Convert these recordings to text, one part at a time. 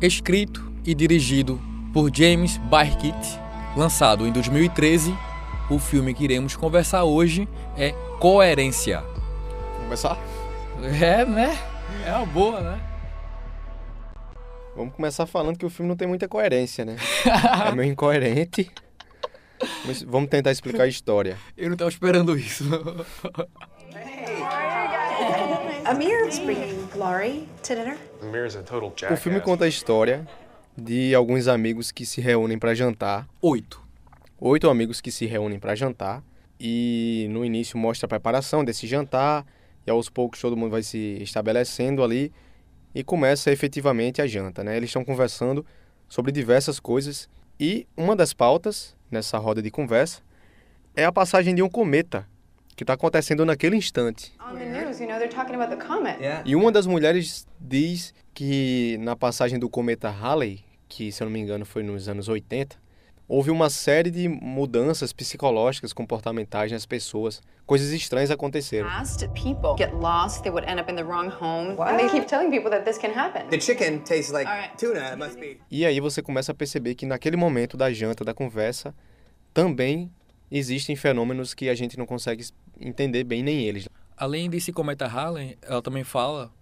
Escrito e dirigido por James Barkit, lançado em 2013, o filme que iremos conversar hoje é Coerência. Vamos começar? É, né? É uma boa, né? Vamos começar falando que o filme não tem muita coerência, né? é meio incoerente. Mas vamos tentar explicar a história. Eu não estava esperando isso. Amir's bringing Laurie to dinner. Amir's a total O filme conta a história de alguns amigos que se reúnem para jantar. Oito. Oito amigos que se reúnem para jantar. E no início mostra a preparação desse jantar. E aos poucos todo mundo vai se estabelecendo ali. E começa efetivamente a janta, né? Eles estão conversando sobre diversas coisas. E uma das pautas nessa roda de conversa é a passagem de um cometa que está acontecendo naquele instante. On the news, you know, they're talking about the comet. E uma das mulheres diz que na passagem do cometa Halley, que se eu não me engano foi nos anos 80, houve uma série de mudanças psicológicas, comportamentais nas pessoas. Coisas estranhas aconteceram. Past people get lost, they would end up in the wrong home. And they keep telling people that this can happen. The chicken tastes like All right. tuna. It must be. E aí você começa a perceber que naquele momento da janta, da conversa, também existem fenômenos que a gente não consegue entender bem nem eles. Além desse cometa Halley, ela também fala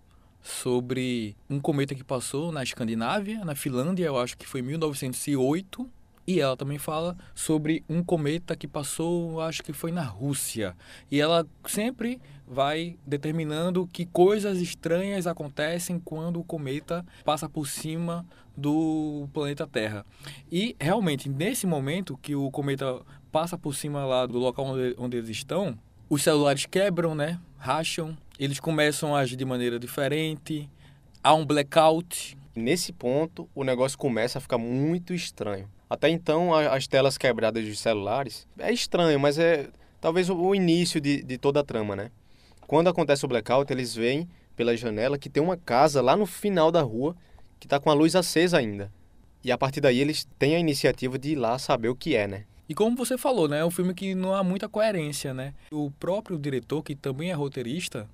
sobre um cometa que passou na Escandinávia, na Finlândia, eu acho que foi em 1908. E ela também fala sobre um cometa que passou, acho que foi na Rússia. E ela sempre vai determinando que coisas estranhas acontecem quando o cometa passa por cima do planeta Terra. E realmente, nesse momento que o cometa passa por cima lá do local onde, onde eles estão, os celulares quebram, né? Racham, eles começam a agir de maneira diferente, há um blackout. Nesse ponto, o negócio começa a ficar muito estranho. Até então, as telas quebradas dos celulares é estranho, mas é talvez o- o início de, de toda a trama, né? Quando acontece o blackout, eles veem pela janela que tem uma casa lá no final da rua que está com a luz acesa ainda. E a partir daí eles têm a iniciativa de ir lá saber o que é, né? E como você falou, né, é um filme que não há muita coerência, né? O próprio diretor, que também é roteirista,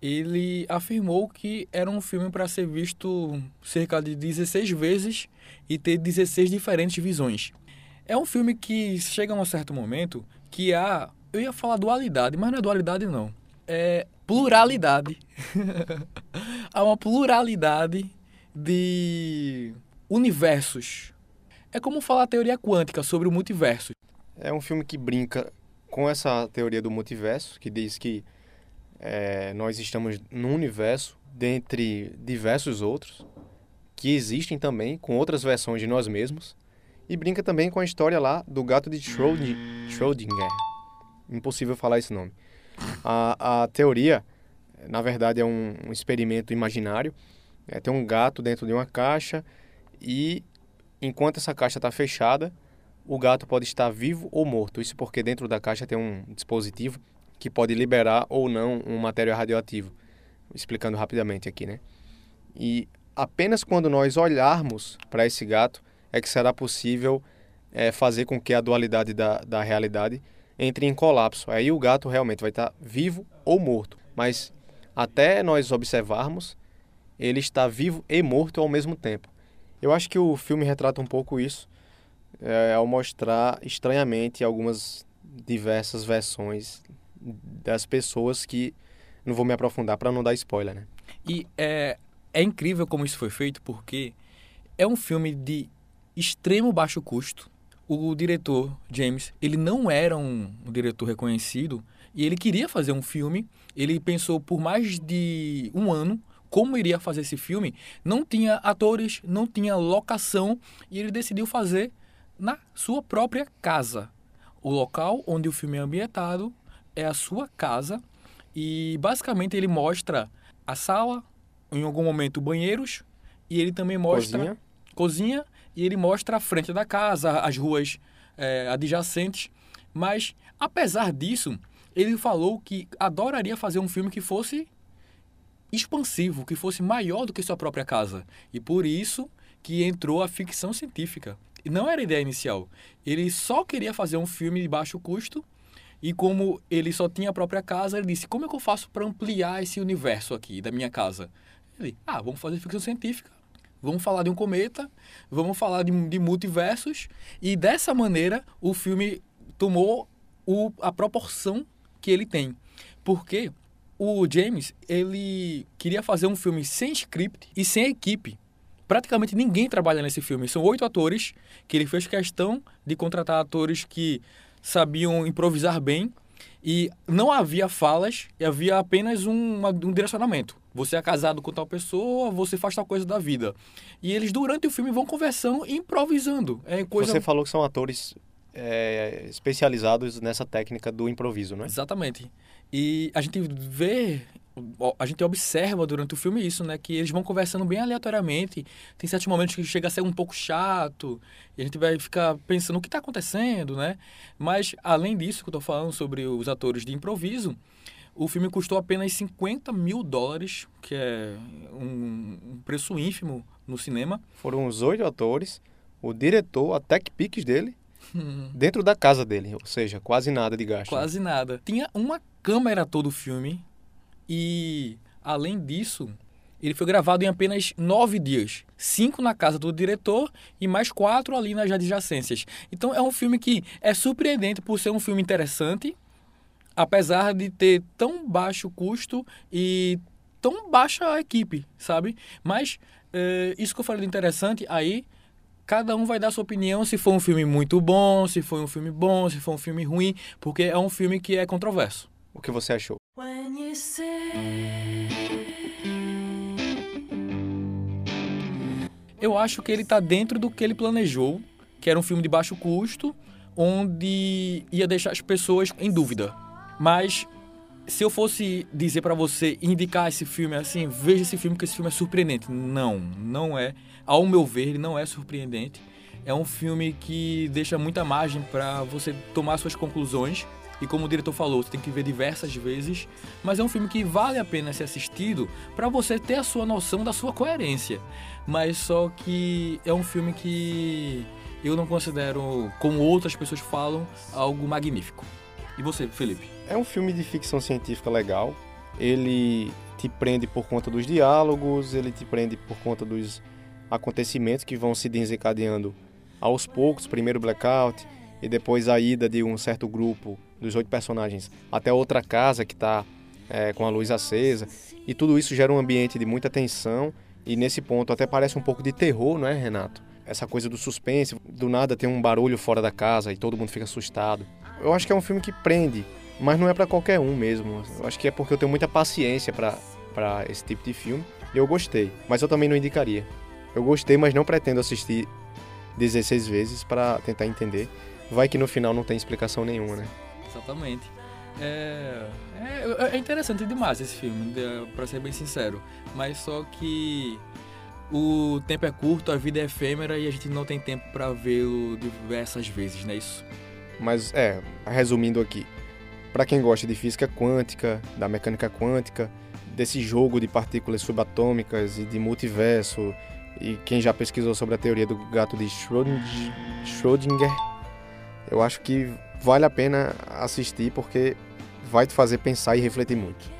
ele afirmou que era um filme para ser visto cerca de 16 vezes e ter 16 diferentes visões. É um filme que chega a um certo momento que há, eu ia falar dualidade, mas não é dualidade não. É pluralidade. há uma pluralidade de universos. É como falar a teoria quântica sobre o multiverso. É um filme que brinca com essa teoria do multiverso, que diz que é, nós estamos num universo dentre diversos outros, que existem também com outras versões de nós mesmos, e brinca também com a história lá do gato de Schrödi- Schrödinger. Impossível falar esse nome. A, a teoria, na verdade, é um, um experimento imaginário. É, tem um gato dentro de uma caixa e, enquanto essa caixa está fechada, o gato pode estar vivo ou morto. Isso porque dentro da caixa tem um dispositivo que pode liberar ou não um material radioativo. Explicando rapidamente aqui, né? E apenas quando nós olharmos para esse gato é que será possível é, fazer com que a dualidade da, da realidade entre em colapso. Aí o gato realmente vai estar vivo ou morto. Mas até nós observarmos, ele está vivo e morto ao mesmo tempo. Eu acho que o filme retrata um pouco isso é, ao mostrar estranhamente algumas diversas versões das pessoas que não vou me aprofundar para não dar spoiler, né? E é, é incrível como isso foi feito, porque é um filme de extremo baixo custo. O diretor, James, ele não era um, um diretor reconhecido e ele queria fazer um filme. Ele pensou por mais de um ano como iria fazer esse filme. Não tinha atores, não tinha locação e ele decidiu fazer na sua própria casa. O local onde o filme é ambientado é a sua casa e basicamente ele mostra a sala, em algum momento banheiros e ele também mostra Cozinha. cozinha e ele mostra a frente da casa, as ruas é, adjacentes. Mas apesar disso, ele falou que adoraria fazer um filme que fosse expansivo, que fosse maior do que sua própria casa. E por isso que entrou a ficção científica. E não era a ideia inicial. Ele só queria fazer um filme de baixo custo e como ele só tinha a própria casa, ele disse: "Como é que eu faço para ampliar esse universo aqui da minha casa?" Ele: "Ah, vamos fazer ficção científica. Vamos falar de um cometa, vamos falar de, de multiversos, e dessa maneira o filme tomou o, a proporção que ele tem. Porque o James, ele queria fazer um filme sem script e sem equipe. Praticamente ninguém trabalha nesse filme. São oito atores que ele fez questão de contratar atores que sabiam improvisar bem e não havia falas e havia apenas um, um direcionamento. Você é casado com tal pessoa, você faz tal coisa da vida. E eles, durante o filme, vão conversando e improvisando. É coisa... Você falou que são atores é, especializados nessa técnica do improviso, né? Exatamente. E a gente vê a gente observa durante o filme isso, né? Que eles vão conversando bem aleatoriamente. Tem certos momentos que chega a ser um pouco chato. E a gente vai ficar pensando o que está acontecendo, né? Mas, além disso que eu estou falando sobre os atores de improviso, o filme custou apenas 50 mil dólares, que é um, preço ínfimo no cinema. Foram os oito atores, o diretor, a tech picks dele, dentro da casa dele. Ou seja, quase nada de gasto. Quase nada. Tinha uma câmera todo o filme e, além disso, ele foi gravado em apenas nove dias. Cinco na casa do diretor e mais quatro ali nas adjacências. Então é um filme que é surpreendente por ser um filme interessante, apesar de ter tão baixo custo e tão baixa equipe, sabe? Mas é, isso que eu falei de interessante, aí cada um vai dar sua opinião se foi um filme muito bom, se foi um filme bom, se foi um filme ruim, porque é um filme que é controverso. O que você achou? Eu acho que ele está dentro do que ele planejou, que era um filme de baixo custo, onde ia deixar as pessoas em dúvida. Mas se eu fosse dizer para você indicar esse filme assim, veja esse filme que esse filme é surpreendente. Não, não é. Ao meu ver, ele não é surpreendente. É um filme que deixa muita margem para você tomar suas conclusões e como o diretor falou, você tem que ver diversas vezes, mas é um filme que vale a pena ser assistido para você ter a sua noção da sua coerência. Mas só que é um filme que eu não considero, como outras pessoas falam, algo magnífico. E você, Felipe? É um filme de ficção científica legal. Ele te prende por conta dos diálogos, ele te prende por conta dos acontecimentos que vão se desencadeando aos poucos. Primeiro blackout e depois a ida de um certo grupo dos oito personagens até outra casa que está é, com a luz acesa. E tudo isso gera um ambiente de muita tensão. E nesse ponto até parece um pouco de terror, não é, Renato? Essa coisa do suspense, do nada tem um barulho fora da casa e todo mundo fica assustado. Eu acho que é um filme que prende, mas não é para qualquer um mesmo. Eu acho que é porque eu tenho muita paciência para esse tipo de filme. Eu gostei, mas eu também não indicaria. Eu gostei, mas não pretendo assistir 16 vezes para tentar entender. Vai que no final não tem explicação nenhuma, né? Exatamente. É, é, é interessante demais esse filme, para ser bem sincero. Mas só que o tempo é curto, a vida é efêmera e a gente não tem tempo para vê-lo diversas vezes, não é isso? Mas é, resumindo aqui, para quem gosta de física quântica, da mecânica quântica, desse jogo de partículas subatômicas e de multiverso, e quem já pesquisou sobre a teoria do gato de Schrödinger, eu acho que vale a pena assistir porque vai te fazer pensar e refletir muito.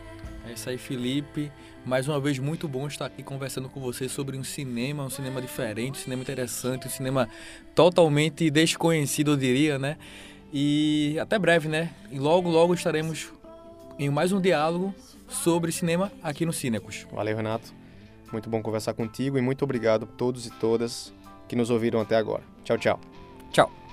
É isso aí, Felipe. Mais uma vez, muito bom estar aqui conversando com você sobre um cinema, um cinema diferente, um cinema interessante, um cinema totalmente desconhecido, eu diria, né? E até breve, né? E logo, logo estaremos em mais um diálogo sobre cinema aqui no Cínecos. Valeu, Renato. Muito bom conversar contigo e muito obrigado a todos e todas que nos ouviram até agora. Tchau, tchau. Tchau.